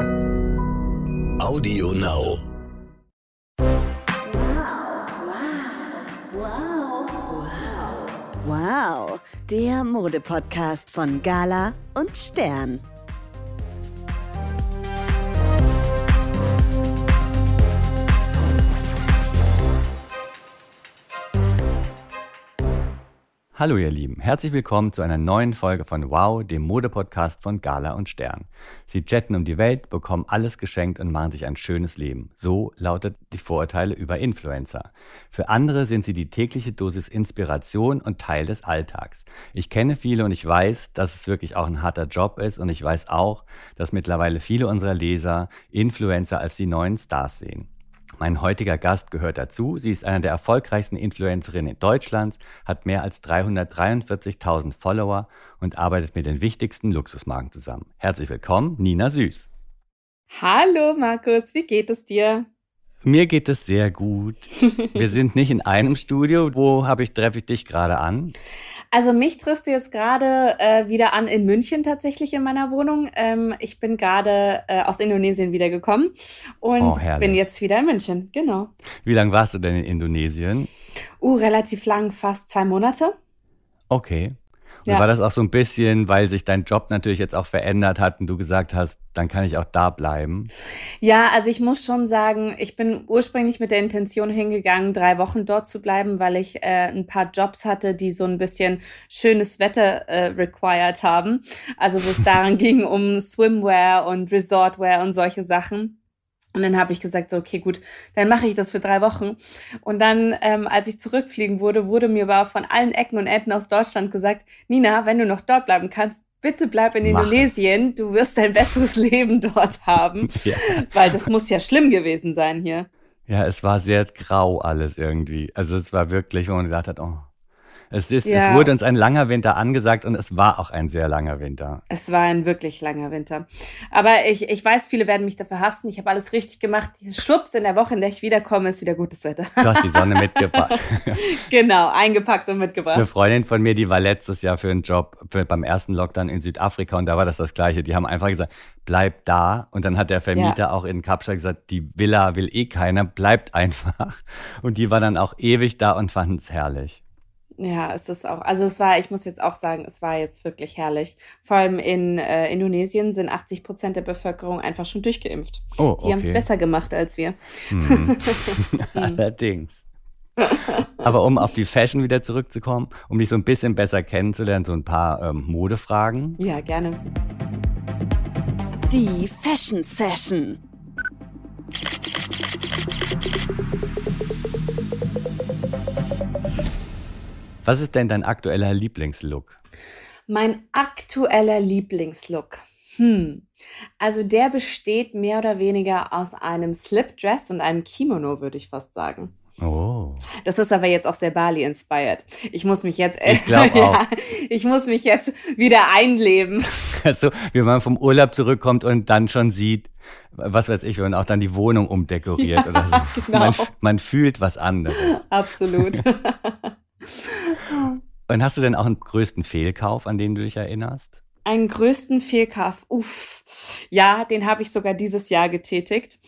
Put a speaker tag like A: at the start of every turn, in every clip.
A: Audio Now.
B: Wow, der Modepodcast von Gala und Stern.
C: Hallo ihr Lieben, herzlich willkommen zu einer neuen Folge von Wow, dem Modepodcast von Gala und Stern. Sie jetten um die Welt, bekommen alles geschenkt und machen sich ein schönes Leben. So lautet die Vorurteile über Influencer. Für andere sind sie die tägliche Dosis Inspiration und Teil des Alltags. Ich kenne viele und ich weiß, dass es wirklich auch ein harter Job ist und ich weiß auch, dass mittlerweile viele unserer Leser Influencer als die neuen Stars sehen. Mein heutiger Gast gehört dazu. Sie ist eine der erfolgreichsten Influencerinnen Deutschlands, hat mehr als 343.000 Follower und arbeitet mit den wichtigsten Luxusmarken zusammen. Herzlich willkommen, Nina Süß.
D: Hallo Markus, wie geht es dir?
C: Mir geht es sehr gut. Wir sind nicht in einem Studio. Wo habe ich treffe ich dich gerade an?
D: Also mich triffst du jetzt gerade äh, wieder an in München tatsächlich in meiner Wohnung. Ähm, ich bin gerade äh, aus Indonesien wiedergekommen und
C: Oh,
D: bin jetzt wieder in München. Genau.
C: Wie lange warst du denn in Indonesien?
D: Uh, relativ lang, fast zwei Monate.
C: Okay. Und
D: Ja.
C: war das auch so ein bisschen, weil sich dein Job natürlich jetzt auch verändert hat und du gesagt hast, dann kann ich auch da bleiben?
D: Ja, also ich muss schon sagen, ich bin ursprünglich mit der Intention hingegangen, drei Wochen dort zu bleiben, weil ich äh, ein paar Jobs hatte, die so ein bisschen schönes Wetter äh, required haben. Also wo es daran ging um Swimwear und Resortwear und solche Sachen. Und dann habe ich gesagt, so, okay, gut, dann mache ich das für drei Wochen. Und dann, ähm, als ich zurückfliegen wurde, wurde mir aber von allen Ecken und Enden aus Deutschland gesagt, Nina, wenn du noch dort bleiben kannst, bitte bleib in
C: Mach es.
D: Indonesien, du wirst ein besseres Leben dort haben.
C: Ja.
D: Weil das muss ja schlimm gewesen sein hier.
C: Ja, es war sehr grau alles irgendwie. Also es war wirklich, wo man gedacht hat, oh. Es, ist, es
D: Ja.
C: wurde uns ein langer Winter angesagt und es war auch ein sehr langer Winter.
D: Es war ein wirklich langer Winter. Aber ich, ich weiß, viele werden mich dafür hassen. Ich habe alles richtig gemacht. Schwupps, in der Woche, in der ich wiederkomme, ist wieder gutes Wetter.
C: Du hast die Sonne mitgebracht.
D: genau, eingepackt und
C: Eine
D: mitgebracht.
C: Freundin von mir, die war letztes Jahr für einen Job für, beim ersten Lockdown in Südafrika und da war das das Gleiche. Die haben einfach gesagt, bleib da. Und dann hat der Vermieter auch in Kapstadt gesagt, die Villa will eh keiner, bleibt einfach. Und die war dann auch ewig da und fanden es herrlich.
D: Ja, es ist auch, also es war, ich muss jetzt auch sagen, es war jetzt wirklich herrlich. Vor allem in äh, Indonesien sind 80 Prozent der Bevölkerung einfach schon durchgeimpft.
C: Oh,
D: Die haben es
C: okay.
D: besser gemacht als wir.
C: Mhm. Allerdings. Aber um auf die Fashion wieder zurückzukommen, um dich so ein bisschen besser kennenzulernen, so ein paar ähm, Modefragen.
D: Ja, gerne.
B: Die Fashion Session.
C: Was ist denn dein aktueller Lieblingslook?
D: Mein aktueller Lieblingslook. Hm. Also der besteht mehr oder weniger aus einem Slipdress und einem Kimono, würde ich fast sagen.
C: Oh.
D: Das ist aber jetzt auch sehr Bali-inspired. Ich muss mich jetzt,
C: Ich glaub auch.
D: ja, ich muss mich jetzt wieder einleben.
C: Also, wie man vom Urlaub zurückkommt und dann schon sieht, was weiß ich, und auch dann die Wohnung umdekoriert oder so.
D: genau.
C: Man, man fühlt was anderes.
D: Absolut.
C: Und hast du denn auch einen größten Fehlkauf, an den du dich erinnerst?
D: Einen größten Fehlkauf. Uff. Ja, den habe ich sogar dieses Jahr getätigt.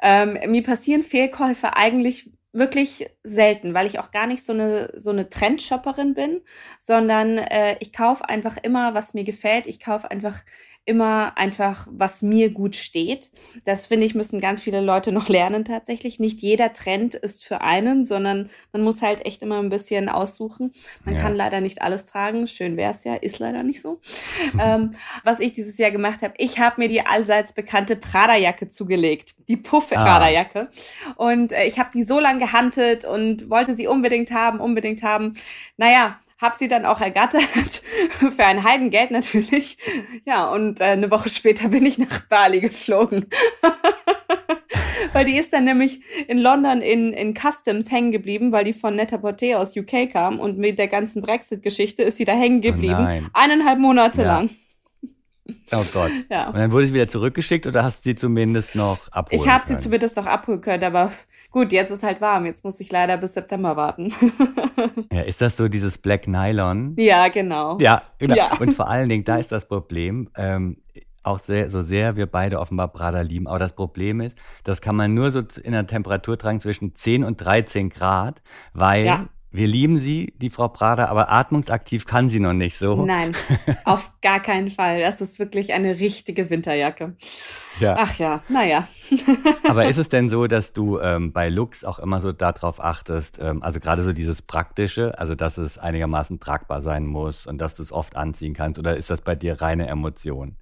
D: Ähm, mir passieren Fehlkäufe eigentlich wirklich selten, weil ich auch gar nicht so eine so eine Trendshopperin bin, sondern äh, ich kaufe einfach immer, was mir gefällt. Ich kaufe einfach immer einfach, was mir gut steht. Das finde ich, müssen ganz viele Leute noch lernen tatsächlich. Nicht jeder Trend ist für einen, sondern man muss halt echt immer ein bisschen aussuchen. Man
C: Ja.
D: kann leider nicht alles tragen. Schön wäre es ja, ist leider nicht so. ähm, was ich dieses Jahr gemacht habe, ich habe mir die allseits bekannte Prada-Jacke zugelegt. Die Puff-Prada-Jacke. Und äh, ich habe die so lange gehandelt und wollte sie unbedingt haben, unbedingt haben. Naja, habe sie dann auch ergattert, für ein Heidengeld natürlich. Ja, und äh, eine Woche später bin ich nach Bali geflogen. weil die ist dann nämlich in London in, in Customs hängen geblieben, weil die von Net-a-Porter aus UK kam und mit der ganzen Brexit-Geschichte ist sie da hängen geblieben.
C: nein.
D: Eineinhalb Monate
C: Ja.
D: lang.
C: Oh Gott.
D: Ja.
C: Und dann wurde sie wieder zurückgeschickt oder hast du sie zumindest noch abholen
D: Ich habe sie zumindest noch abholen können, aber gut, jetzt ist halt warm. Jetzt muss ich leider bis September warten.
C: Ja, ist das so dieses Black Nylon?
D: ja, genau.
C: Ja, genau.
D: Ja.
C: Und vor allen Dingen, da ist das Problem, ähm, auch sehr, so sehr wir beide offenbar Prada lieben. Aber das Problem ist, das kann man nur so in einer Temperatur tragen zwischen 10 und 13 Grad, weil ja. Wir lieben sie, die Frau Prada, aber atmungsaktiv kann sie noch nicht so.
D: Nein, auf gar keinen Fall. Das ist wirklich eine richtige Winterjacke. Ja. Ach ja, naja.
C: aber ist es denn so, dass du ähm, bei Looks auch immer so darauf achtest, ähm, also gerade so dieses Praktische, also dass es einigermaßen tragbar sein muss und dass du es oft anziehen kannst, oder ist das bei dir reine Emotion?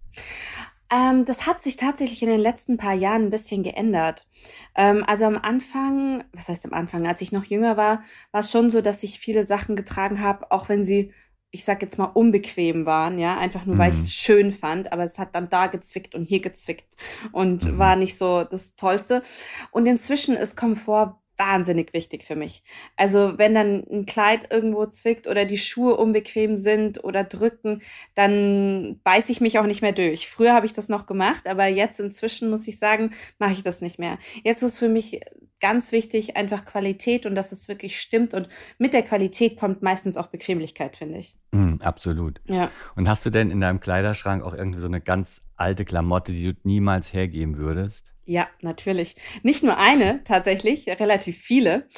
D: Ähm, das hat sich tatsächlich in den letzten paar Jahren ein bisschen geändert. Ähm, also am Anfang, was heißt am Anfang, als ich noch jünger war, war es schon so, dass ich viele Sachen getragen habe, auch wenn sie, ich sag jetzt mal, unbequem waren, ja, einfach nur, mhm. weil ich es schön fand, aber es hat dann da gezwickt und hier gezwickt und mhm. war nicht so das Tollste. Und inzwischen ist Komfort wahnsinnig wichtig für mich. Also wenn dann ein Kleid irgendwo zwickt oder die Schuhe unbequem sind oder drücken, dann beiße ich mich auch nicht mehr durch. Früher habe ich das noch gemacht, aber jetzt inzwischen muss ich sagen, mache ich das nicht mehr. Jetzt ist für mich ganz wichtig einfach Qualität und dass es wirklich stimmt und mit der Qualität kommt meistens auch Bequemlichkeit, finde ich.
C: Mm, absolut. Ja. Und hast du denn in deinem Kleiderschrank auch irgendwie so eine ganz alte Klamotte, die du niemals hergeben würdest?
D: Ja, natürlich. Nicht nur eine, tatsächlich, relativ viele.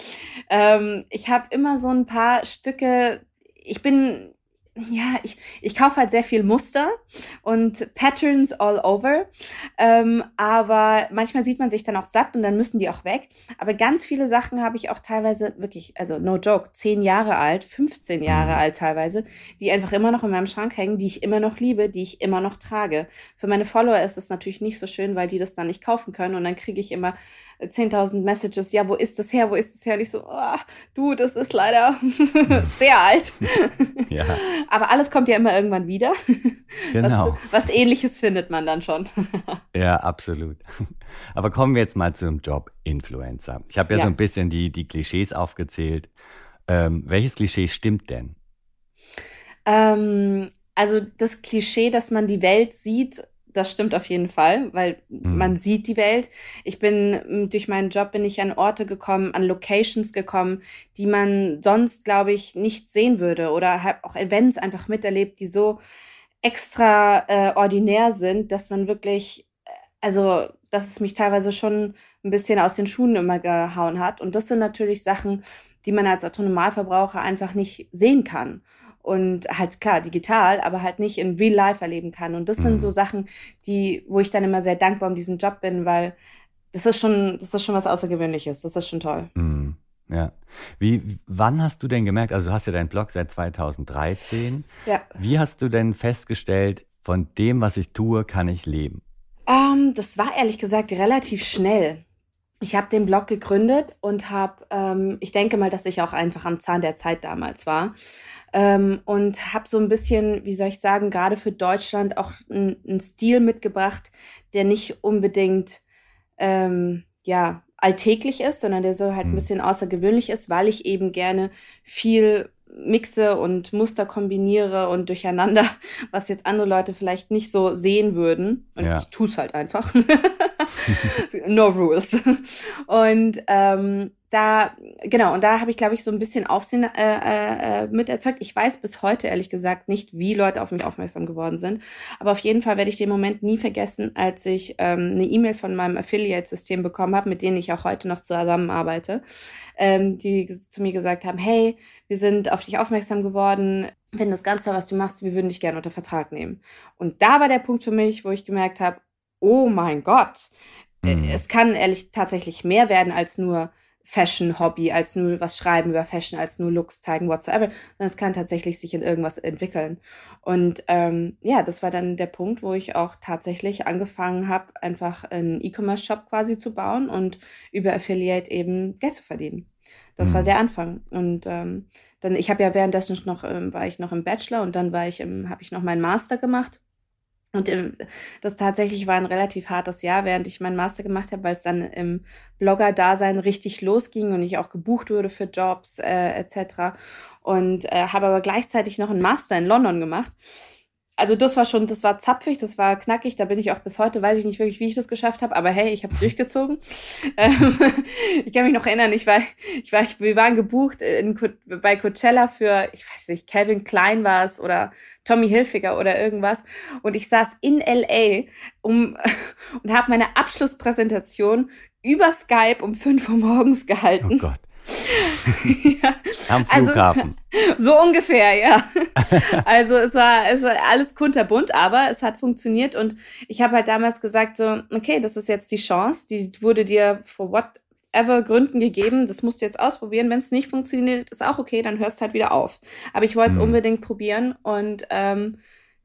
D: Ähm, ich habe immer so ein paar Stücke. Ich bin ja, ich, ich kaufe halt sehr viel Muster und Patterns all over. Ähm, aber manchmal sieht man sich dann auch satt und dann müssen die auch weg. Aber ganz viele Sachen habe ich auch teilweise wirklich, also no joke, 10 Jahre alt, 15 Jahre mhm. alt teilweise, die einfach immer noch in meinem Schrank hängen, die ich immer noch liebe, die ich immer noch trage. Für meine Follower ist es natürlich nicht so schön, weil die das dann nicht kaufen können und dann kriege ich immer 10.000 Messages, ja, wo ist das her, wo ist das her? Und ich so, oh, du, das ist leider sehr alt. ja. Aber alles kommt ja immer irgendwann wieder. Genau. Was, was ähnliches findet man dann schon.
C: ja, absolut. Aber kommen wir jetzt mal zum Job Influencer. Ich habe ja, ja, so ein bisschen die, die Klischees aufgezählt. Ähm, welches Klischee stimmt denn?
D: Ähm, also das Klischee, dass man die Welt sieht das stimmt auf jeden Fall, weil mhm. man sieht die Welt. Ich bin durch meinen Job bin ich an Orte gekommen, an Locations gekommen, die man sonst, glaube ich, nicht sehen würde oder habe auch Events einfach miterlebt, die so extraordinär äh, sind, dass man wirklich, äh, also dass es mich teilweise schon ein bisschen aus den Schuhen immer gehauen hat. Und das sind natürlich Sachen, die man als Autonomalverbraucher einfach nicht sehen kann und halt klar digital, aber halt nicht in Real Life erleben kann. Und das mhm. sind so Sachen, die, wo ich dann immer sehr dankbar um diesen Job bin, weil das ist schon, das ist schon was Außergewöhnliches. Das ist schon toll.
C: Mhm. Ja. Wie, wann hast du denn gemerkt, also du hast ja deinen Blog seit 2013. Ja. Wie hast du denn festgestellt, von dem, was ich tue, kann ich leben?
D: Ähm, das war ehrlich gesagt relativ schnell. Ich habe den Blog gegründet und habe, ähm, ich denke mal, dass ich auch einfach am Zahn der Zeit damals war ähm, und habe so ein bisschen, wie soll ich sagen, gerade für Deutschland auch einen Stil mitgebracht, der nicht unbedingt ähm, ja alltäglich ist, sondern der so halt ein mhm. bisschen außergewöhnlich ist, weil ich eben gerne viel mixe und Muster kombiniere und durcheinander, was jetzt andere Leute vielleicht nicht so sehen würden. Und ja. ich tue es halt einfach. no rules. Und ähm, da, genau, und da habe ich, glaube ich, so ein bisschen Aufsehen äh, äh, mit erzeugt. Ich weiß bis heute, ehrlich gesagt, nicht, wie Leute auf mich aufmerksam geworden sind. Aber auf jeden Fall werde ich den Moment nie vergessen, als ich ähm, eine E-Mail von meinem Affiliate-System bekommen habe, mit denen ich auch heute noch zusammenarbeite, ähm, die zu mir gesagt haben, hey, wir sind auf dich aufmerksam geworden, finden das ganz toll, was du machst, wir würden dich gerne unter Vertrag nehmen. Und da war der Punkt für mich, wo ich gemerkt habe, oh mein Gott, mhm. es kann ehrlich tatsächlich mehr werden als nur Fashion-Hobby, als nur was schreiben über Fashion, als nur Looks zeigen, whatsoever, sondern es kann tatsächlich sich in irgendwas entwickeln. Und ähm, ja, das war dann der Punkt, wo ich auch tatsächlich angefangen habe, einfach einen E-Commerce-Shop quasi zu bauen und über Affiliate eben Geld zu verdienen. Das mhm. war der Anfang. Und ähm, dann, ich habe ja währenddessen noch, ähm, war ich noch im Bachelor und dann war ich im, habe ich noch meinen Master gemacht und das tatsächlich war ein relativ hartes Jahr, während ich meinen Master gemacht habe, weil es dann im Blogger-Dasein richtig losging und ich auch gebucht wurde für Jobs äh, etc. Und äh, habe aber gleichzeitig noch einen Master in London gemacht. Also das war schon, das war zapfig, das war knackig, da bin ich auch bis heute, weiß ich nicht wirklich, wie ich das geschafft habe, aber hey, ich habe es durchgezogen. Ähm, ich kann mich noch erinnern, ich war, ich war, ich, wir waren gebucht in, bei Coachella für, ich weiß nicht, Calvin Klein war es oder Tommy Hilfiger oder irgendwas. Und ich saß in LA um, und habe meine Abschlusspräsentation über Skype um 5 Uhr morgens gehalten.
C: Oh Gott. ja. Am also, Flughafen.
D: Also, so ungefähr, ja. Also es war, es war alles kunterbunt, aber es hat funktioniert und ich habe halt damals gesagt so, okay, das ist jetzt die Chance, die wurde dir for whatever Gründen gegeben, das musst du jetzt ausprobieren. Wenn es nicht funktioniert, ist auch okay, dann hörst du halt wieder auf. Aber ich wollte es hm. unbedingt probieren und ähm,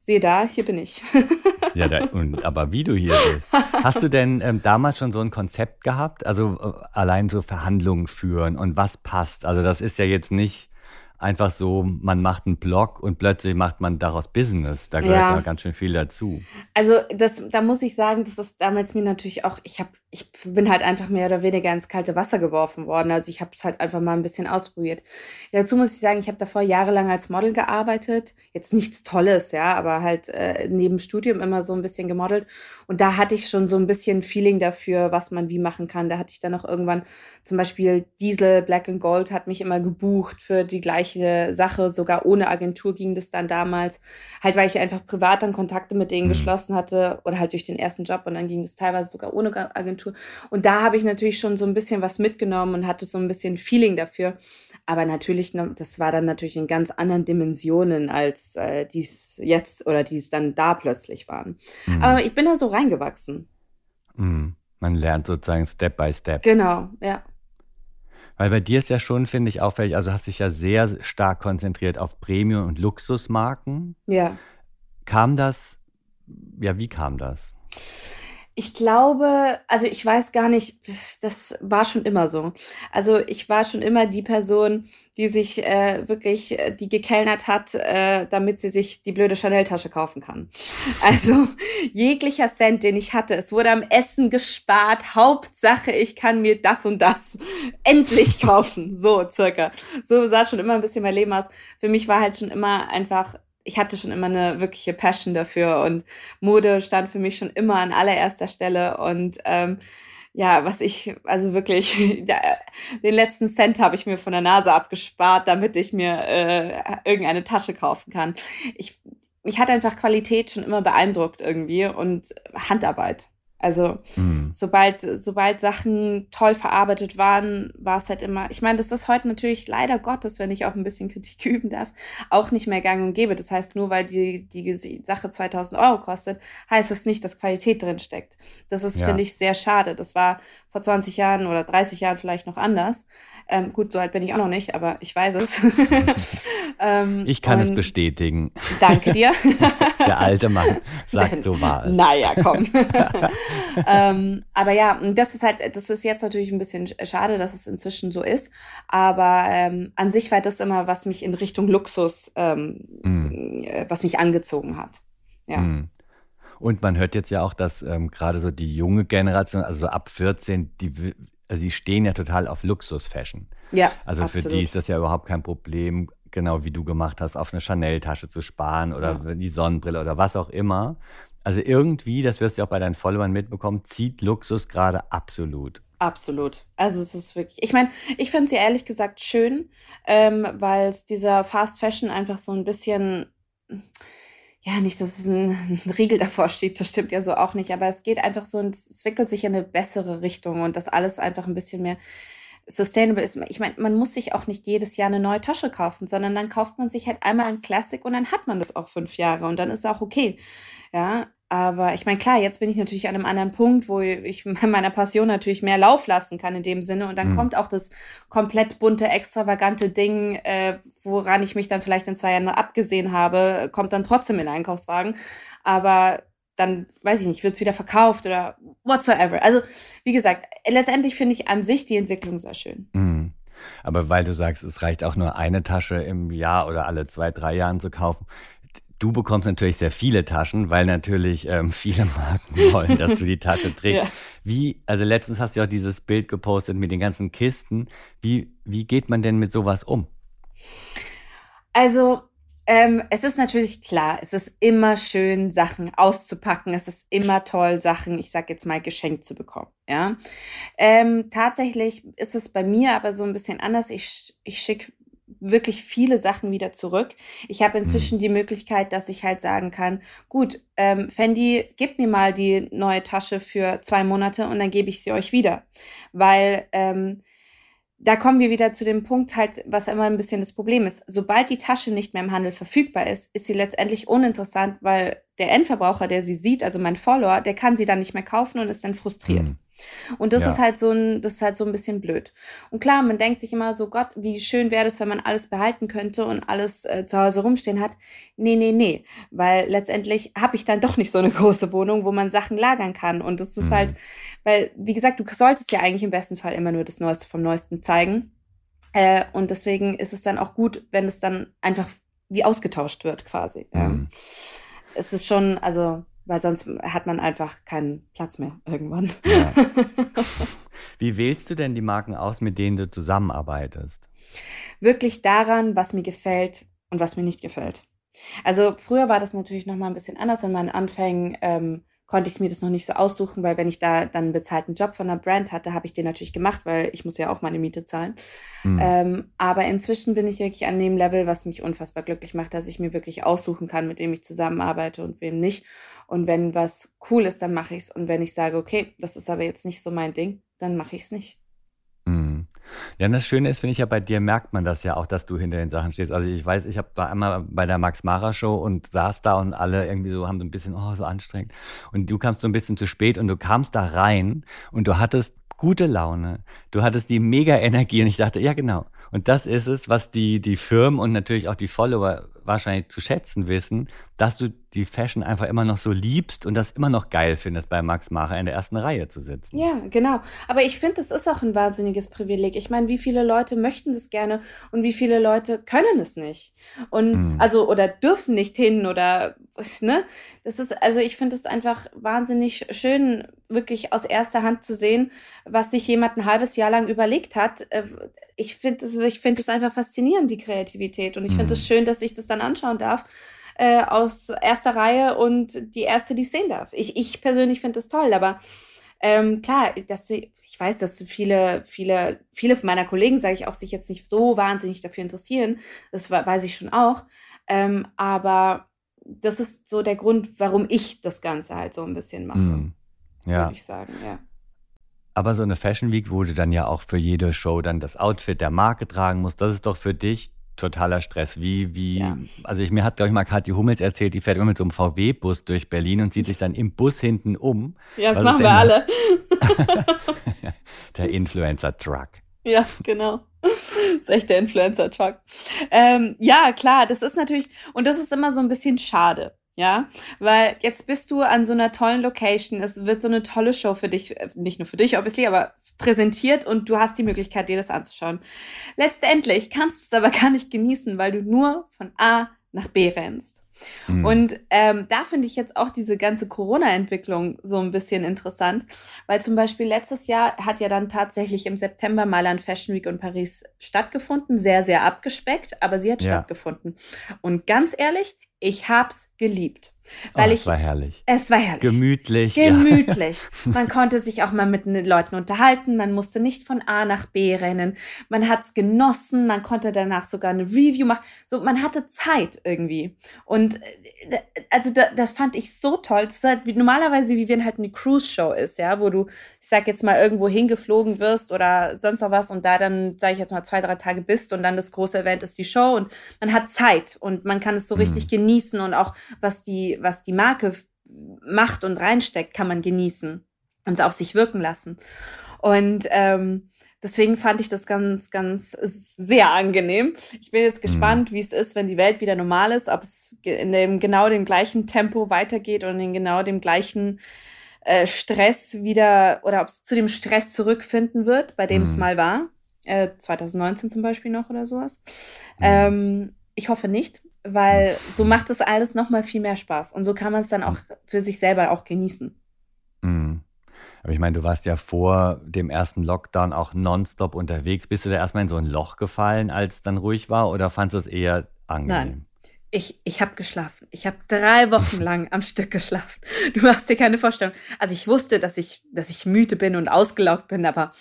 D: Siehe da, hier bin ich.
C: ja, da, und, aber wie du hier bist. Hast du denn ähm, damals schon so ein Konzept gehabt? Also äh, allein so Verhandlungen führen und was passt? Also das ist ja jetzt nicht einfach so, man macht einen Blog und plötzlich macht man daraus Business. Da gehört ja, ja ganz schön viel dazu.
D: Also das, da muss ich sagen, das ist damals mir natürlich auch, ich habe, ich bin halt einfach mehr oder weniger ins kalte Wasser geworfen worden. Also ich habe es halt einfach mal ein bisschen ausprobiert. Dazu muss ich sagen, ich habe davor jahrelang als Model gearbeitet. Jetzt nichts Tolles, ja, aber halt äh, neben Studium immer so ein bisschen gemodelt. Und da hatte ich schon so ein bisschen Feeling dafür, was man wie machen kann. Da hatte ich dann auch irgendwann zum Beispiel Diesel Black and Gold hat mich immer gebucht für die gleiche gleiche Sache, sogar ohne Agentur ging das dann damals. Halt, weil ich einfach privat dann Kontakte mit denen mhm. geschlossen hatte oder halt durch den ersten Job und dann ging das teilweise sogar ohne Agentur. Und da habe ich natürlich schon so ein bisschen was mitgenommen und hatte so ein bisschen Feeling dafür. Aber natürlich, das war dann natürlich in ganz anderen Dimensionen, als äh, dies jetzt oder die es dann da plötzlich waren. Mhm. Aber ich bin da so reingewachsen.
C: Mhm. Man lernt sozusagen Step by Step.
D: Genau, ja.
C: Weil bei dir ist ja schon, finde ich, auffällig, also hast dich ja sehr stark konzentriert auf Premium- und Luxusmarken.
D: Ja.
C: Kam das, ja, wie kam das?
D: Ich glaube, also ich weiß gar nicht, das war schon immer so. Also ich war schon immer die Person, die sich äh, wirklich, äh, die gekellnert hat, äh, damit sie sich die blöde Chanel-Tasche kaufen kann. Also jeglicher Cent, den ich hatte, es wurde am Essen gespart. Hauptsache, ich kann mir das und das endlich kaufen. So circa. So sah schon immer ein bisschen mein Leben aus. Für mich war halt schon immer einfach ich hatte schon immer eine wirkliche Passion dafür und Mode stand für mich schon immer an allererster Stelle und ähm, ja, was ich, also wirklich, den letzten Cent habe ich mir von der Nase abgespart, damit ich mir äh, irgendeine Tasche kaufen kann. Ich, mich hat einfach Qualität schon immer beeindruckt irgendwie und Handarbeit. Also mhm. sobald, sobald Sachen toll verarbeitet waren, war es halt immer, ich meine, das ist heute natürlich leider Gottes, wenn ich auch ein bisschen Kritik üben darf, auch nicht mehr gang und gäbe. Das heißt, nur weil die, die Sache 2000 Euro kostet, heißt es das nicht, dass Qualität drin steckt. Das ist, ja. finde ich, sehr schade. Das war vor 20 Jahren oder 30 Jahren vielleicht noch anders. Ähm, gut, so alt bin ich auch noch nicht, aber ich weiß es.
C: ähm, ich kann es bestätigen.
D: Danke dir.
C: Der alte Mann sagt, so war es.
D: Naja, komm. ähm, aber ja, das ist halt, das ist jetzt natürlich ein bisschen schade, dass es inzwischen so ist. Aber ähm, an sich war das immer, was mich in Richtung Luxus, mm. was mich angezogen hat. Ja. Mm.
C: Und man hört jetzt ja auch, dass ähm, gerade so die junge Generation, also so ab 14, die also die stehen ja total auf Luxus-Fashion.
D: Ja.
C: Also absolut. für die ist das ja überhaupt kein Problem, genau wie du gemacht hast, auf eine Chanel-Tasche zu sparen oder ja. die Sonnenbrille oder was auch immer. Also irgendwie, das wirst du auch bei deinen Followern mitbekommen, zieht Luxus gerade absolut.
D: Absolut. Also es ist wirklich, ich meine, ich finde es ja ehrlich gesagt schön, ähm, weil es dieser Fast Fashion einfach so ein bisschen ja, nicht, dass es ein, ein, Riegel davor steht, das stimmt ja so auch nicht, aber es geht einfach so und es entwickelt sich in eine bessere Richtung und das alles einfach ein bisschen mehr sustainable ist. Ich meine, man muss sich auch nicht jedes Jahr eine neue Tasche kaufen, sondern dann kauft man sich halt einmal ein Classic und dann hat man das auch fünf Jahre und dann ist es auch okay. Ja, aber ich meine, klar, jetzt bin ich natürlich an einem anderen Punkt, wo ich meiner Passion natürlich mehr Lauf lassen kann in dem Sinne. Und dann mhm. kommt auch das komplett bunte, extravagante Ding, äh, woran ich mich dann vielleicht in zwei Jahren abgesehen habe, kommt dann trotzdem in den Einkaufswagen. Aber dann, weiß ich nicht, wird es wieder verkauft oder whatsoever. Also, wie gesagt, letztendlich finde ich an sich die Entwicklung sehr schön.
C: Mhm. Aber weil du sagst, es reicht auch nur eine Tasche im Jahr oder alle zwei, drei Jahren zu kaufen, Du bekommst natürlich sehr viele Taschen, weil natürlich ähm, viele Marken wollen, dass du die Tasche trägst. Ja. Wie, also letztens hast du auch dieses Bild gepostet mit den ganzen Kisten. Wie, wie geht man denn mit sowas um?
D: Also, Ähm, es ist natürlich klar, es ist immer schön, Sachen auszupacken. Es ist immer toll, Sachen, ich sag jetzt mal, geschenkt zu bekommen. Ja. Ähm, tatsächlich ist es bei mir aber so ein bisschen anders. Ich, ich schicke wirklich viele Sachen wieder zurück. Ich habe inzwischen mhm. die Möglichkeit, dass ich halt sagen kann, gut, ähm, Fendi, gebt mir mal die neue Tasche für zwei Monate und dann gebe ich sie euch wieder. Weil ähm, da kommen wir wieder zu dem Punkt halt, was immer ein bisschen das Problem ist. Sobald die Tasche nicht mehr im Handel verfügbar ist, ist sie letztendlich uninteressant, weil der Endverbraucher, der sie sieht, also mein Follower, der kann sie dann nicht mehr kaufen und ist dann frustriert. Mhm. Und das ja. ist halt so ein, das ist halt so ein bisschen blöd. Und klar, man denkt sich immer so, Gott, wie schön wäre das, wenn man alles behalten könnte und alles äh, zu Hause rumstehen hat. Nee, nee, nee. Weil letztendlich habe ich dann doch nicht so eine große Wohnung, wo man Sachen lagern kann. Und das ist halt, mhm. halt, weil, wie gesagt, du solltest ja eigentlich im besten Fall immer nur das Neueste vom Neuesten zeigen. Äh, und deswegen ist es dann auch gut, wenn es dann einfach wie ausgetauscht wird, quasi. Mhm. Es ist schon, also weil sonst hat man einfach keinen Platz mehr irgendwann. Ja.
C: Wie wählst du denn die Marken aus, mit denen du zusammenarbeitest?
D: Wirklich daran, was mir gefällt und was mir nicht gefällt. Also früher war das natürlich noch mal ein bisschen anders in meinen Anfängen. Ähm, konnte ich mir das noch nicht so aussuchen, weil wenn ich da dann einen bezahlten Job von einer Brand hatte, habe ich den natürlich gemacht, weil ich muss ja auch meine Miete zahlen. Mhm. Ähm, aber inzwischen bin ich wirklich an dem Level, was mich unfassbar glücklich macht, dass ich mir wirklich aussuchen kann, mit wem ich zusammenarbeite und wem nicht. Und wenn was cool ist, dann mache ich es. Und wenn ich sage, okay, das ist aber jetzt nicht so mein Ding, dann mache ich es nicht.
C: Ja, und das Schöne ist, finde ich ja, bei dir merkt man das ja auch, dass du hinter den Sachen stehst. Also ich weiß, ich habe da einmal bei der Max Mara Show und saß da und alle irgendwie so haben so ein bisschen, oh, so anstrengend. Und du kamst so ein bisschen zu spät und du kamst da rein und du hattest gute Laune. Du hattest die mega Energie und ich dachte, ja genau. Und das ist es, was die, die Firmen und natürlich auch die Follower wahrscheinlich zu schätzen wissen, dass du die Fashion einfach immer noch so liebst und das immer noch geil findest, bei Max Macher in der ersten Reihe zu sitzen.
D: Ja, genau. Aber ich finde, das ist auch ein wahnsinniges Privileg. Ich meine, wie viele Leute möchten das gerne und wie viele Leute können es nicht? Und mhm. also oder dürfen nicht hin oder ne? Das ist, also ich finde es einfach wahnsinnig schön, wirklich aus erster Hand zu sehen, was sich jemand ein halbes Jahr lang überlegt hat. Äh, ich finde es, es einfach faszinierend, die Kreativität. Und ich finde es mhm. schön, dass ich das dann anschauen darf äh, aus erster Reihe und die erste, die sehen darf. Ich, ich persönlich finde das toll, aber ähm, klar, dass sie, ich weiß, dass viele, viele, viele meiner Kollegen, sage ich auch, sich jetzt nicht so wahnsinnig dafür interessieren. Das weiß ich schon auch. Ähm, aber das ist so der Grund, warum ich das Ganze halt so ein bisschen mache. Mm, ja. Würde ich sagen, ja.
C: Aber so eine Fashion Week, wo du dann ja auch für jede Show dann das Outfit der Marke tragen musst, das ist doch für dich totaler Stress. Wie, wie, ja. also ich, mir hat, glaube ich, mal Kathi Hummels erzählt, die fährt immer mit so einem VW-Bus durch Berlin und zieht sich dann im Bus hinten um.
D: Ja, das machen wir alle.
C: der Influencer-Truck.
D: Ja, genau. Das ist echt der Influencer-Truck. Ähm, ja, klar, das ist natürlich, und das ist immer so ein bisschen schade. Ja, weil jetzt bist du an so einer tollen Location. Es wird so eine tolle Show für dich, äh, nicht nur für dich, obviously, aber präsentiert und du hast die Möglichkeit, dir das anzuschauen. Letztendlich kannst du es aber gar nicht genießen, weil du nur von A nach B rennst. Mhm. Und ähm, da finde ich jetzt auch diese ganze Corona-Entwicklung so ein bisschen interessant, weil zum Beispiel letztes Jahr hat ja dann tatsächlich im September Mailand Fashion Week in Paris stattgefunden, sehr, sehr abgespeckt, aber sie hat ja. stattgefunden. Und ganz ehrlich, ich hab's geliebt. Weil oh,
C: ich,
D: es
C: war herrlich.
D: Es war herrlich.
C: Gemütlich.
D: Gemütlich. Ja. Man konnte sich auch mal mit den Leuten unterhalten. Man musste nicht von A nach B rennen. Man hat's genossen. Man konnte danach sogar eine Review machen. So, man hatte Zeit irgendwie. Und äh, also da, das fand ich so toll. Das ist halt wie, normalerweise, wie wenn halt eine Cruise-Show ist, ja, wo du, ich sag jetzt mal, irgendwo hingeflogen wirst oder sonst noch was und da dann, sage ich jetzt mal, zwei, drei Tage bist und dann das große Event ist die Show und man hat Zeit und man kann es so richtig mhm. genießen und auch was die was die Marke macht und reinsteckt, kann man genießen und auf sich wirken lassen. Und ähm, deswegen fand ich das ganz, ganz sehr angenehm. Ich bin jetzt gespannt, mhm. wie es ist, wenn die Welt wieder normal ist, ob es in dem genau dem gleichen Tempo weitergeht und in genau dem gleichen äh, Stress wieder oder ob es zu dem Stress zurückfinden wird, bei dem mhm. es mal war. Äh, 2019 zum Beispiel noch oder sowas. Mhm. Ähm, ich hoffe nicht, weil so macht es alles nochmal viel mehr Spaß. Und so kann man es dann auch für sich selber auch genießen.
C: Mhm. Aber ich meine, du warst ja vor dem ersten Lockdown auch nonstop unterwegs. Bist du da erstmal in so ein Loch gefallen, als es dann ruhig war, oder fandest du es eher angenehm?
D: Nein, Ich, ich habe geschlafen. Ich habe drei Wochen lang am Stück geschlafen. Du machst dir keine Vorstellung. Also ich wusste, dass ich, dass ich müde bin und ausgelaugt bin, aber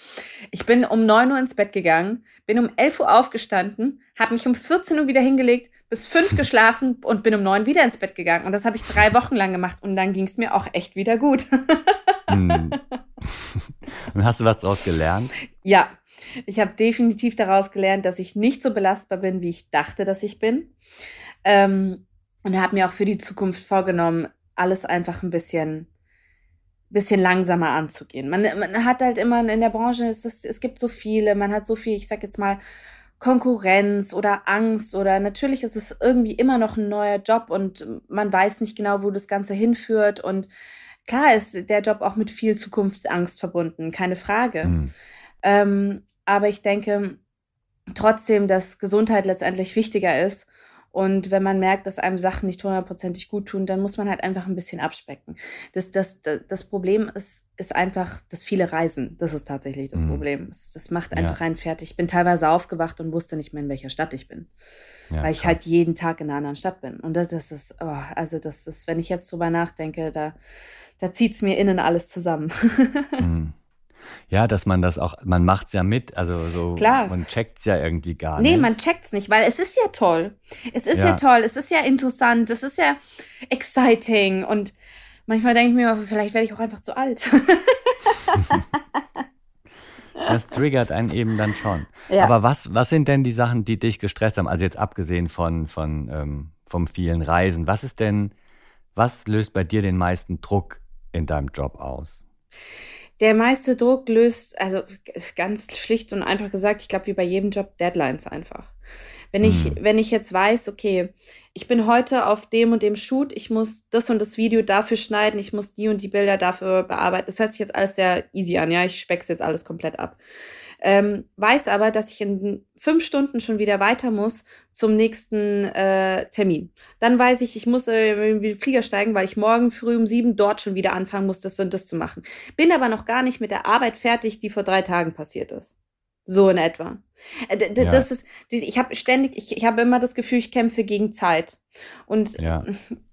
D: ich bin um neun Uhr ins Bett gegangen, bin um elf Uhr aufgestanden, habe mich um 14 Uhr wieder hingelegt, bis fünf geschlafen und bin um neun wieder ins Bett gegangen. Und das habe ich drei Wochen lang gemacht und dann ging es mir auch echt wieder gut.
C: hm. Und hast du was daraus gelernt?
D: Ja, ich habe definitiv daraus gelernt, dass ich nicht so belastbar bin, wie ich dachte, dass ich bin. Ähm, und habe mir auch für die Zukunft vorgenommen, alles einfach ein bisschen, bisschen langsamer anzugehen. Man, man hat halt immer in der Branche, es, ist, es gibt so viele, man hat so viel, ich sag jetzt mal, Konkurrenz oder Angst oder natürlich ist es irgendwie immer noch ein neuer Job und man weiß nicht genau, wo das Ganze hinführt. Und klar ist der Job auch mit viel Zukunftsangst verbunden, keine Frage. Mhm. Ähm, aber ich denke trotzdem, dass Gesundheit letztendlich wichtiger ist und wenn man merkt, dass einem Sachen nicht hundertprozentig gut tun, dann muss man halt einfach ein bisschen abspecken. Das, das, das Problem ist, ist einfach das viele Reisen. Das ist tatsächlich das mhm. Problem. Das, das, macht einfach ja. einen fertig. Ich bin teilweise aufgewacht und wusste nicht mehr, in welcher Stadt ich bin. Ja, weil ich krass. halt jeden Tag in einer anderen Stadt bin. Und das, das ist, oh, also das ist, wenn ich jetzt drüber nachdenke, da, da zieht es mir innen alles zusammen.
C: mhm. Ja, dass man das auch, man macht es ja mit, also so,
D: Klar.
C: man checkt es ja irgendwie gar
D: nee,
C: nicht.
D: Nee, man checkt es nicht, weil es ist ja toll. Es ist ja. ja toll, es ist ja interessant, es ist ja exciting und manchmal denke ich mir, vielleicht werde ich auch einfach zu alt.
C: das triggert einen eben dann schon. Ja. Aber was, was sind denn die Sachen, die dich gestresst haben? Also jetzt abgesehen von, von ähm, vom vielen Reisen. Was ist denn, was löst bei dir den meisten Druck in deinem Job aus?
D: Der meiste Druck löst, also ganz schlicht und einfach gesagt, ich glaube, wie bei jedem Job, Deadlines einfach. Wenn ich, mhm. wenn ich jetzt weiß, okay, ich bin heute auf dem und dem Shoot, ich muss das und das Video dafür schneiden, ich muss die und die Bilder dafür bearbeiten. Das hört sich jetzt alles sehr easy an, ja, ich speck's jetzt alles komplett ab ähm, weiß aber, dass ich in fünf Stunden schon wieder weiter muss zum nächsten äh, Termin. Dann weiß ich, ich muss äh, irgendwie Flieger steigen, weil ich morgen früh um sieben dort schon wieder anfangen muss, das und das zu machen. Bin aber noch gar nicht mit der Arbeit fertig, die vor drei Tagen passiert ist. So in etwa. Äh, ja. Das ist, ich habe ständig, ich, ich habe immer das Gefühl, ich kämpfe gegen Zeit. Und
C: ja.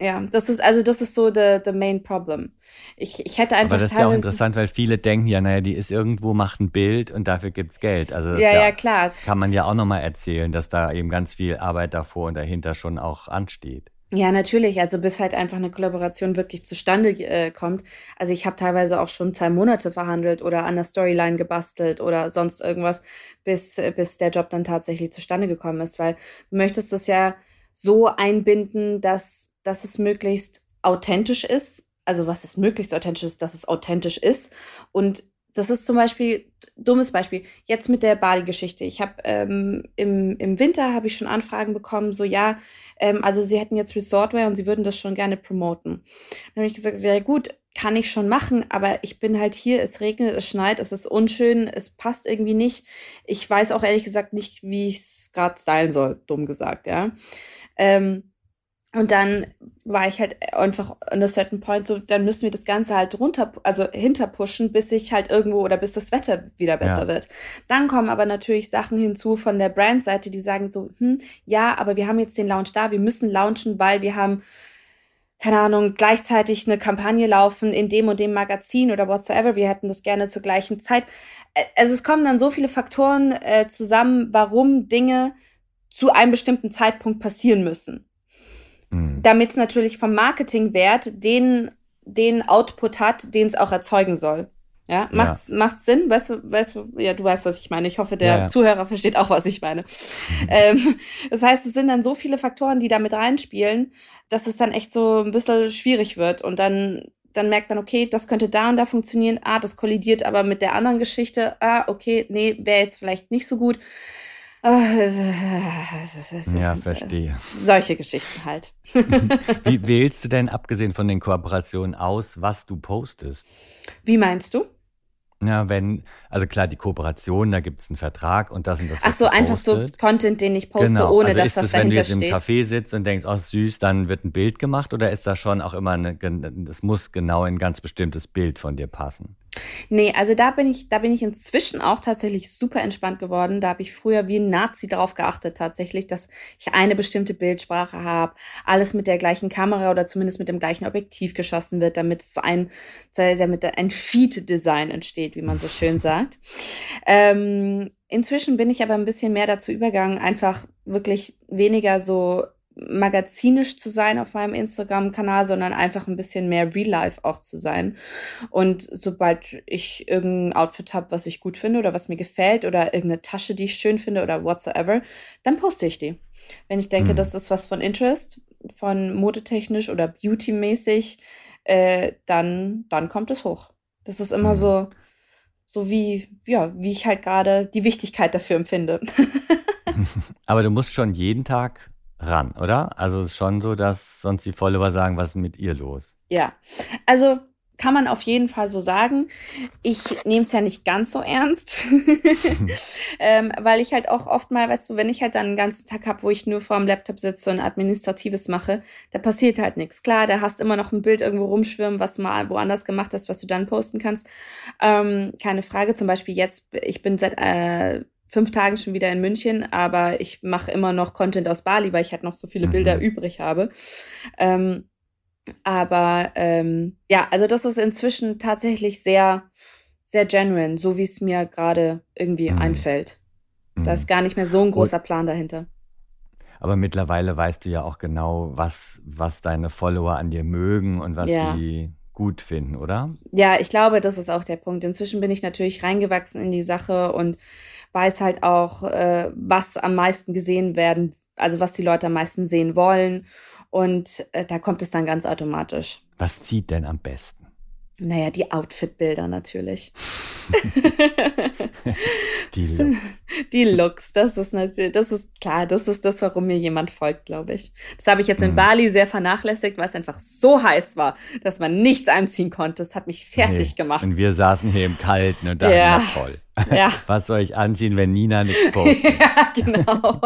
D: Ja, das ist also das ist so the, the main problem. Ich, ich hätte einfach.
C: Aber das ist ja auch interessant, weil viele denken ja, naja, die ist irgendwo, macht ein Bild und dafür gibt's Geld. Also
D: ja, ja, ja, klar.
C: Kann man ja auch nochmal erzählen, dass da eben ganz viel Arbeit davor und dahinter schon auch ansteht.
D: Ja, natürlich. Also bis halt einfach eine Kollaboration wirklich zustande äh, kommt. Also ich habe teilweise auch schon zwei Monate verhandelt oder an der Storyline gebastelt oder sonst irgendwas, bis, bis der Job dann tatsächlich zustande gekommen ist. Weil du möchtest das ja so einbinden, dass dass es möglichst authentisch ist. Also was ist möglichst authentisch ist, dass es authentisch ist. Und das ist zum Beispiel, dummes Beispiel, jetzt mit der Bali-Geschichte. Ich habe ähm, im, im Winter habe ich schon Anfragen bekommen, so ja, ähm, also sie hätten jetzt Resortwear und sie würden das schon gerne promoten. Dann habe ich gesagt, ja gut, kann ich schon machen, aber ich bin halt hier, es regnet, es schneit, es ist unschön, es passt irgendwie nicht. Ich weiß auch ehrlich gesagt nicht, wie ich es gerade stylen soll, dumm gesagt, ja. Ähm, und dann war ich halt einfach an a certain point so, dann müssen wir das Ganze halt runter, also hinterpushen, bis sich halt irgendwo oder bis das Wetter wieder besser ja. wird. Dann kommen aber natürlich Sachen hinzu von der Brandseite, die sagen so, hm, ja, aber wir haben jetzt den Launch da, wir müssen launchen, weil wir haben, keine Ahnung, gleichzeitig eine Kampagne laufen in dem und dem Magazin oder whatsoever. Wir hätten das gerne zur gleichen Zeit. Also es kommen dann so viele Faktoren äh, zusammen, warum Dinge zu einem bestimmten Zeitpunkt passieren müssen. Mhm. Damit es natürlich vom Marketingwert den, den Output hat, den es auch erzeugen soll. Ja, macht's, ja. macht's Sinn? Weißt du, weißt ja, du weißt, was ich meine. Ich hoffe, der ja, ja. Zuhörer versteht auch, was ich meine. Mhm. Ähm, das heißt, es sind dann so viele Faktoren, die da mit reinspielen, dass es dann echt so ein bisschen schwierig wird. Und dann, dann merkt man, okay, das könnte da und da funktionieren. Ah, das kollidiert aber mit der anderen Geschichte. Ah, okay, nee, wäre jetzt vielleicht nicht so gut.
C: Ja, verstehe.
D: Solche Geschichten halt.
C: Wie wählst du denn, abgesehen von den Kooperationen, aus, was du postest?
D: Wie meinst du?
C: Ja, wenn, also klar, die Kooperation, da gibt es einen Vertrag und das und das.
D: Ach so, einfach so Content, den ich poste, genau. ohne
C: also
D: dass das, das dahinter steht.
C: Wenn du jetzt im Café sitzt und denkst, oh süß, dann wird ein Bild gemacht oder ist das schon auch immer, eine, das muss genau ein ganz bestimmtes Bild von dir passen?
D: Nee, also da bin ich, da bin ich inzwischen auch tatsächlich super entspannt geworden. Da habe ich früher wie ein Nazi darauf geachtet, tatsächlich, dass ich eine bestimmte Bildsprache habe, alles mit der gleichen Kamera oder zumindest mit dem gleichen Objektiv geschossen wird, damit es ein, damit ein Feed-Design entsteht, wie man so schön sagt. Ähm, inzwischen bin ich aber ein bisschen mehr dazu übergegangen, einfach wirklich weniger so magazinisch zu sein auf meinem Instagram-Kanal, sondern einfach ein bisschen mehr Real Life auch zu sein. Und sobald ich irgendein Outfit habe, was ich gut finde oder was mir gefällt oder irgendeine Tasche, die ich schön finde oder whatsoever, dann poste ich die. Wenn ich denke, mhm. das ist was von Interest, von modetechnisch oder beautymäßig, äh, dann, dann kommt es hoch. Das ist immer mhm. so, so wie, ja, wie ich halt gerade die Wichtigkeit dafür empfinde.
C: Aber du musst schon jeden Tag ran, oder? Also es ist schon so, dass sonst die Follower sagen, was ist mit ihr los?
D: Ja, also kann man auf jeden Fall so sagen. Ich nehme es ja nicht ganz so ernst, ähm, weil ich halt auch oft mal, weißt du, wenn ich halt dann einen ganzen Tag habe, wo ich nur vor dem Laptop sitze und Administratives mache, da passiert halt nichts. Klar, da hast immer noch ein Bild irgendwo rumschwimmen, was mal woanders gemacht hast, was du dann posten kannst. Ähm, keine Frage. Zum Beispiel jetzt, ich bin seit äh, fünf Tagen schon wieder in München, aber ich mache immer noch Content aus Bali, weil ich halt noch so viele Bilder mhm. übrig habe. Ähm, aber ähm, ja, also das ist inzwischen tatsächlich sehr, sehr genuine, so wie es mir gerade irgendwie mhm. einfällt. Mhm. Da ist gar nicht mehr so ein großer Plan dahinter.
C: Aber mittlerweile weißt du ja auch genau, was, was deine Follower an dir mögen und was ja. sie gut finden, oder?
D: Ja, ich glaube, das ist auch der Punkt. Inzwischen bin ich natürlich reingewachsen in die Sache und weiß halt auch, äh, was am meisten gesehen werden, also was die Leute am meisten sehen wollen. Und äh, da kommt es dann ganz automatisch.
C: Was zieht denn am besten?
D: Naja, die Outfit-Bilder natürlich.
C: die Looks.
D: Die Looks, das ist natürlich, das ist klar, das ist das, warum mir jemand folgt, glaube ich. Das habe ich jetzt in mhm. Bali sehr vernachlässigt, weil es einfach so heiß war, dass man nichts anziehen konnte. Das hat mich fertig nee. gemacht.
C: Und wir saßen hier im Kalten und dachten, ja. toll. Ja. Was soll ich anziehen, wenn Nina nichts postet?
D: ja, genau.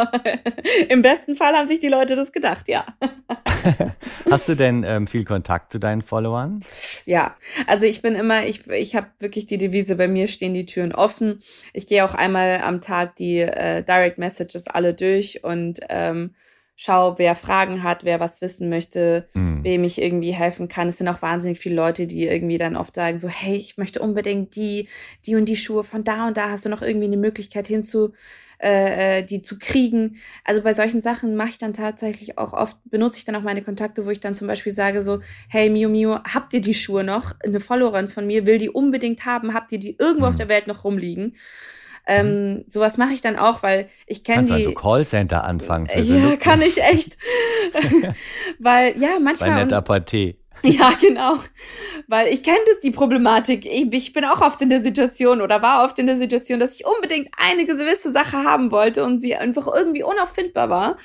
D: Im besten Fall haben sich die Leute das gedacht, ja.
C: Hast du denn ähm, viel Kontakt zu deinen Followern?
D: Ja, also ich bin immer, ich, ich habe wirklich die Devise, bei mir stehen die Türen offen. Ich gehe auch einmal am Tag die äh, Direct Messages alle durch und ähm, schau, wer Fragen hat, wer was wissen möchte, mm. wem ich irgendwie helfen kann. Es sind auch wahnsinnig viele Leute, die irgendwie dann oft sagen so, hey, ich möchte unbedingt die, die und die Schuhe von da und da. Hast du noch irgendwie eine Möglichkeit hinzu, äh, äh, die zu kriegen? Also bei solchen Sachen mache ich dann tatsächlich auch oft, benutze ich dann auch meine Kontakte, wo ich dann zum Beispiel sage so, hey Mio Mio, habt ihr die Schuhe noch? Eine Followerin von mir will die unbedingt haben. Habt ihr die irgendwo mm. auf der Welt noch rumliegen? Ähm, mhm. sowas mache ich dann auch, weil ich kenne die.
C: Also Callcenter anfangen.
D: Ja, kann ich echt. weil ja manchmal.
C: Bei netter Partie.
D: Ja, genau. Weil ich kenne das, die Problematik. Ich, ich, bin auch oft in der Situation oder war oft in der Situation, dass ich unbedingt eine gewisse Sache haben wollte und sie einfach irgendwie unauffindbar war.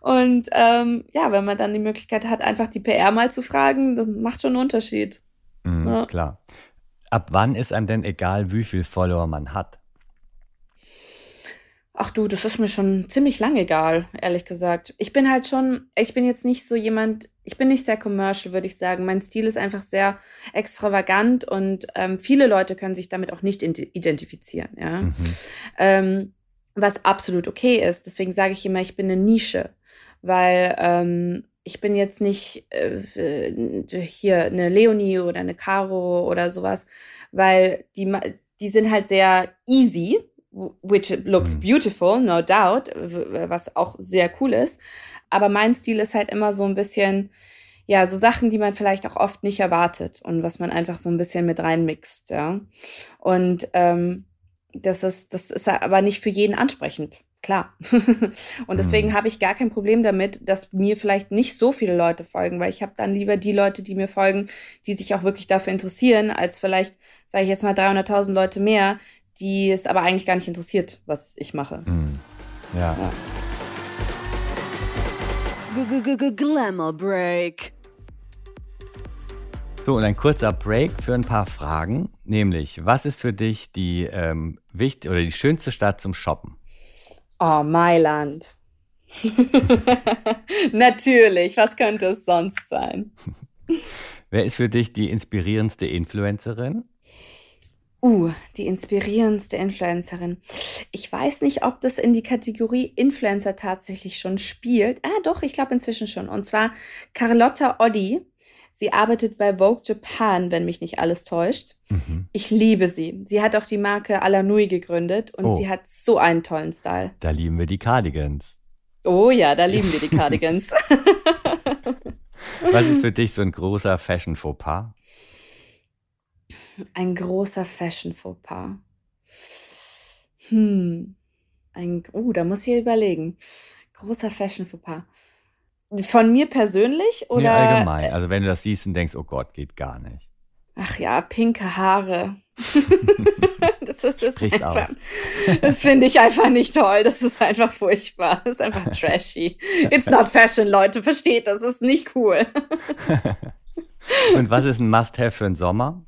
D: Und ähm, ja, wenn man dann die Möglichkeit hat, einfach die PR mal zu fragen, das macht schon einen Unterschied.
C: Mhm, ja. Klar. Ab wann ist einem denn egal, wie viel Follower man hat?
D: Ach du, das ist mir schon ziemlich lang egal, ehrlich gesagt. Ich bin halt schon, ich bin jetzt nicht so jemand, ich bin nicht sehr commercial, würde ich sagen. Mein Stil ist einfach sehr extravagant und ähm, viele Leute können sich damit auch nicht identifizieren, ja. Mhm. Ähm, was absolut okay ist. Deswegen sage ich immer, ich bin eine Nische, weil ähm, ich bin jetzt nicht äh, hier eine Leonie oder eine Caro oder sowas, weil die, die sind halt sehr easy which looks mhm. beautiful, no doubt, was auch sehr cool ist. Aber mein Stil ist halt immer so ein bisschen, ja, so Sachen, die man vielleicht auch oft nicht erwartet und was man einfach so ein bisschen mit reinmixt, ja. Und ähm, das ist, das ist aber nicht für jeden ansprechend. Klar. und deswegen mhm. habe ich gar kein Problem damit, dass mir vielleicht nicht so viele Leute folgen, weil ich habe dann lieber die Leute, die mir folgen, die sich auch wirklich dafür interessieren, als vielleicht, sage ich jetzt mal, 300.000 Leute mehr, die es aber eigentlich gar nicht interessiert, was ich mache. Mm.
C: Ja. ja.
B: Glamour Break.
C: So, und ein kurzer Break für ein paar Fragen, nämlich, was ist für dich die ähm, wichtig oder die schönste Stadt zum Shoppen?
D: Oh, Mailand. Natürlich, was könnte es sonst sein?
C: Wer ist für dich die inspirierendste Influencerin?
D: Uh, die inspirierendste Influencerin. Ich weiß nicht, ob das in die Kategorie Influencer tatsächlich schon spielt. Ah, doch, ich glaube inzwischen schon. Und zwar Carlotta Oddi. Sie arbeitet bei Vogue Japan, wenn mich nicht alles täuscht. Mhm. Ich liebe sie. Sie hat auch die Marke Alanui gegründet und oh. sie hat so einen tollen Style.
C: Da lieben wir die Cardigans.
D: Oh ja, da lieben wir die Cardigans.
C: Was ist für dich so ein großer Fashion-Fauxpas?
D: Ein großer Fashion-Fauxpas. Hm. Ein, uh, da muss ich überlegen. Großer Fashion-Fauxpas. Von mir persönlich oder? Nee,
C: allgemein. Also wenn du das siehst und denkst, oh Gott, geht gar nicht.
D: Ach ja, pinke Haare. das ist das
C: Sprich's einfach.
D: Das finde ich einfach nicht toll. Das ist einfach furchtbar. Das ist einfach trashy. It's not fashion, Leute. Versteht das. ist nicht cool.
C: und was ist ein Must-Have für den Sommer?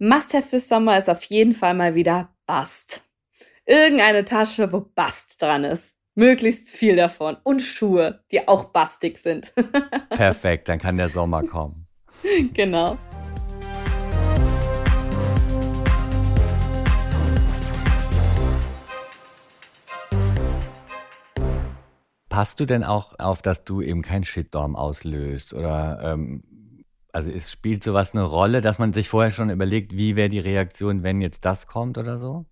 D: Must-have für Sommer ist auf jeden Fall mal wieder Bast. Irgendeine Tasche, wo Bast dran ist. Möglichst viel davon. Und Schuhe, die auch bastig sind.
C: Perfekt, dann kann der Sommer kommen.
D: Genau.
C: Passt du denn auch auf, dass du eben kein Shitstorm auslöst? Oder ähm, also es spielt sowas eine Rolle, dass man sich vorher schon überlegt, wie wäre die Reaktion, wenn jetzt das kommt oder so?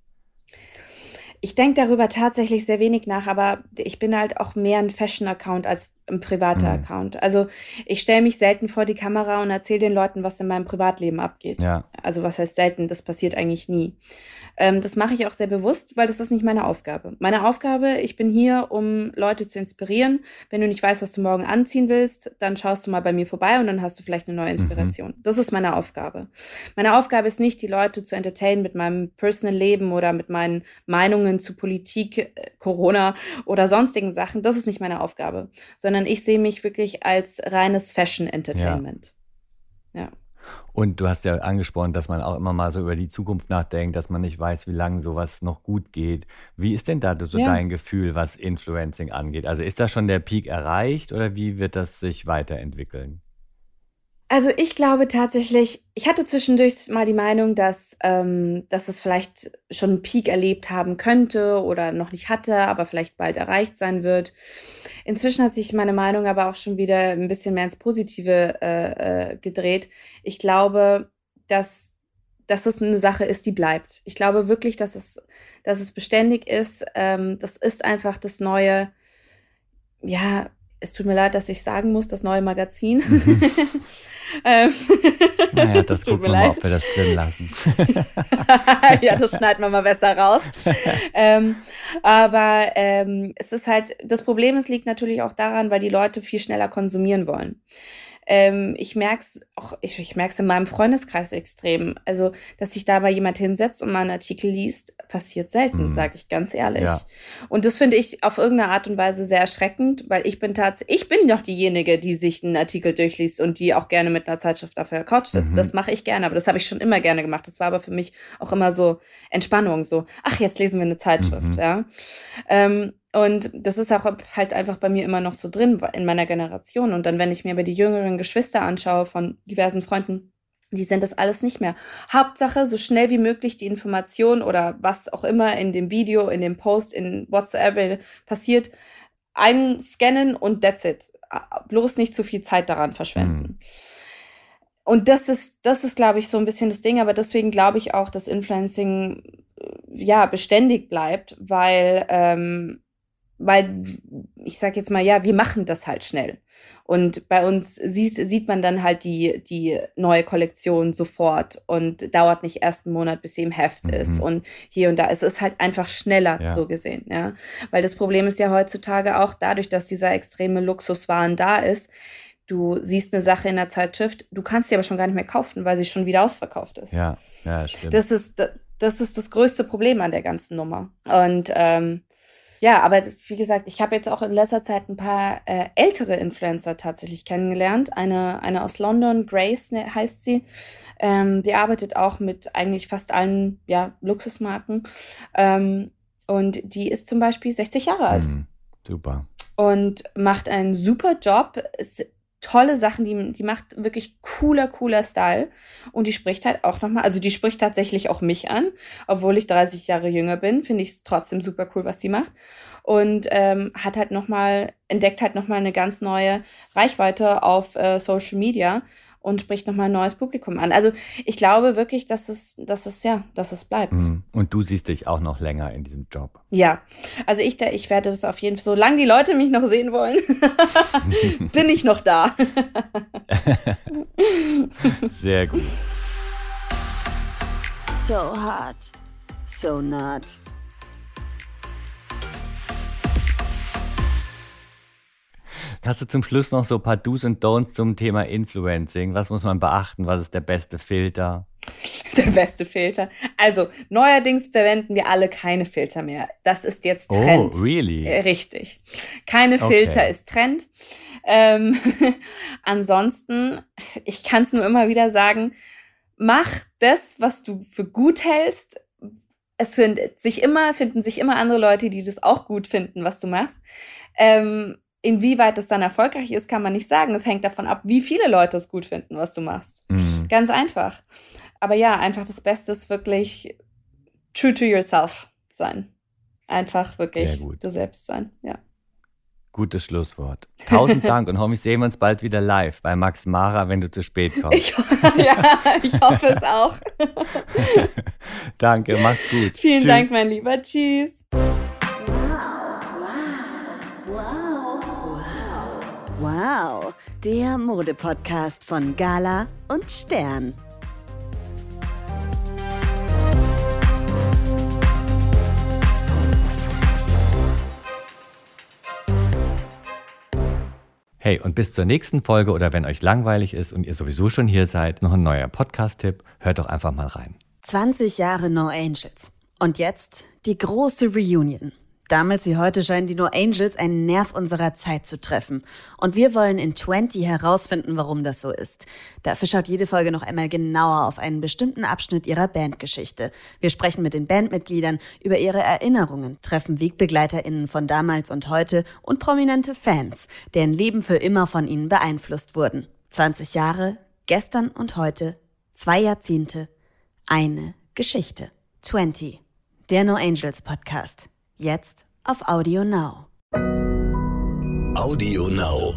D: Ich denke darüber tatsächlich sehr wenig nach, aber ich bin halt auch mehr ein Fashion-Account als ein privater mhm. Account. Also ich stelle mich selten vor die Kamera und erzähle den Leuten, was in meinem Privatleben abgeht.
C: Ja.
D: Also was heißt selten, das passiert eigentlich nie. Ähm, das mache ich auch sehr bewusst, weil das ist nicht meine Aufgabe. Meine Aufgabe, ich bin hier, um Leute zu inspirieren. Wenn du nicht weißt, was du morgen anziehen willst, dann schaust du mal bei mir vorbei und dann hast du vielleicht eine neue mhm. Inspiration. Mhm. Das ist meine Aufgabe. Meine Aufgabe ist nicht, die Leute zu entertainen mit meinem Personal Leben oder mit meinen Meinungen zu Politik, äh, Corona oder sonstigen Sachen. Das ist nicht meine Aufgabe, sondern ich sehe mich wirklich als reines Fashion Entertainment. ja. ja.
C: Und du hast ja angesprochen, dass man auch immer mal so über die Zukunft nachdenkt, dass man nicht weiß, wie lange sowas noch gut geht. Wie ist denn da so ja. dein Gefühl, was Influencing angeht? Also ist da schon der Peak erreicht oder wie wird das sich weiterentwickeln?
D: Also ich glaube tatsächlich, ich hatte zwischendurch mal die Meinung, dass, ähm, dass es vielleicht schon einen Peak erlebt haben könnte oder noch nicht hatte, aber vielleicht bald erreicht sein wird. Inzwischen hat sich meine Meinung aber auch schon wieder ein bisschen mehr ins Positive äh, äh, gedreht. Ich glaube, dass, dass es eine Sache ist, die bleibt. Ich glaube wirklich, dass es, dass es beständig ist. Ähm, das ist einfach das neue, ja, es tut mir leid, dass ich sagen muss, das neue Magazin. Mhm.
C: ähm, naja, das, das gucken wir mal, ob wir das drin lassen.
D: ja, das schneiden wir mal besser raus. ähm, aber ähm, es ist halt, das Problem es liegt natürlich auch daran, weil die Leute viel schneller konsumieren wollen. Ähm, ich merke es auch, ich, ich merke es in meinem Freundeskreis extrem. Also, dass sich da mal jemand hinsetzt und mal einen Artikel liest, passiert selten, mhm. sage ich ganz ehrlich. Ja. Und das finde ich auf irgendeine Art und Weise sehr erschreckend, weil ich bin tatsächlich, ich bin doch diejenige, die sich einen Artikel durchliest und die auch gerne mit einer Zeitschrift auf der Couch sitzt. Mhm. Das mache ich gerne, aber das habe ich schon immer gerne gemacht. Das war aber für mich auch immer so Entspannung, so, ach, jetzt lesen wir eine Zeitschrift, mhm. ja. Ähm, und das ist auch halt einfach bei mir immer noch so drin in meiner Generation. Und dann, wenn ich mir aber die jüngeren Geschwister anschaue von diversen Freunden, die sind das alles nicht mehr. Hauptsache, so schnell wie möglich die Information oder was auch immer in dem Video, in dem Post, in whatsoever passiert, einscannen und that's it. Bloß nicht zu viel Zeit daran verschwenden. Mhm. Und das ist, das ist, glaube ich, so ein bisschen das Ding, aber deswegen glaube ich auch, dass Influencing ja beständig bleibt, weil ähm, weil ich sag jetzt mal, ja, wir machen das halt schnell. Und bei uns sieht, sieht man dann halt die, die neue Kollektion sofort und dauert nicht erst einen Monat, bis sie im Heft mhm. ist. Und hier und da. Es ist halt einfach schneller, ja. so gesehen, ja. Weil das Problem ist ja heutzutage auch dadurch, dass dieser extreme Luxuswahn da ist. Du siehst eine Sache in der Zeitschrift, du kannst sie aber schon gar nicht mehr kaufen, weil sie schon wieder ausverkauft ist.
C: Ja, ja, stimmt.
D: Das ist, das ist das größte Problem an der ganzen Nummer. Und ähm, ja, aber wie gesagt, ich habe jetzt auch in letzter Zeit ein paar äh, ältere Influencer tatsächlich kennengelernt. Eine, eine aus London, Grace ne, heißt sie. Ähm, die arbeitet auch mit eigentlich fast allen ja, Luxusmarken. Ähm, und die ist zum Beispiel 60 Jahre alt. Mhm,
C: super.
D: Und macht einen super Job. Ist tolle Sachen, die, die macht wirklich cooler, cooler Style. Und die spricht halt auch nochmal, also die spricht tatsächlich auch mich an, obwohl ich 30 Jahre jünger bin, finde ich es trotzdem super cool, was sie macht. Und ähm, hat halt nochmal, entdeckt halt nochmal eine ganz neue Reichweite auf äh, Social Media und spricht nochmal ein neues Publikum an. Also ich glaube wirklich, dass es, dass es, ja, dass es bleibt. Mhm.
C: Und du siehst dich auch noch länger in diesem Job.
D: Ja, also ich, ich werde das auf jeden Fall, solange die Leute mich noch sehen wollen, bin ich noch da.
C: Sehr gut.
B: So hot, so not.
C: Hast du zum Schluss noch so ein paar Do's und Don'ts zum Thema Influencing? Was muss man beachten? Was ist der beste Filter?
D: Der beste Filter. Also, neuerdings verwenden wir alle keine Filter mehr. Das ist jetzt oh, Trend.
C: Oh, really?
D: Äh, richtig. Keine Filter okay. ist Trend. Ähm, ansonsten, ich kann es nur immer wieder sagen, mach das, was du für gut hältst. Es sind sich immer, finden sich immer andere Leute, die das auch gut finden, was du machst. Ähm, Inwieweit es dann erfolgreich ist, kann man nicht sagen. Es hängt davon ab, wie viele Leute es gut finden, was du machst. Mhm. Ganz einfach. Aber ja, einfach das Beste ist wirklich true to yourself sein. Einfach wirklich du selbst sein, ja.
C: Gutes Schlusswort. Tausend Dank und hoffentlich sehen wir uns bald wieder live bei Max Mara, wenn du zu spät kommst.
D: Ich, ja, ich hoffe es auch.
C: Danke, mach's gut.
D: Vielen Tschüss. Dank, mein Lieber. Tschüss.
B: Wow, der Modepodcast von Gala und Stern.
C: Hey, und bis zur nächsten Folge oder wenn euch langweilig ist und ihr sowieso schon hier seid, noch ein neuer Podcast-Tipp, hört doch einfach mal rein.
B: 20 Jahre No Angels. Und jetzt die große Reunion. Damals wie heute scheinen die No Angels einen Nerv unserer Zeit zu treffen. Und wir wollen in 20 herausfinden, warum das so ist. Dafür schaut jede Folge noch einmal genauer auf einen bestimmten Abschnitt ihrer Bandgeschichte. Wir sprechen mit den Bandmitgliedern über ihre Erinnerungen, treffen WegbegleiterInnen von damals und heute und prominente Fans, deren Leben für immer von ihnen beeinflusst wurden. 20 Jahre, gestern und heute, zwei Jahrzehnte, eine Geschichte. 20. Der No Angels Podcast. Jetzt auf Audio Now.
A: Audio Now.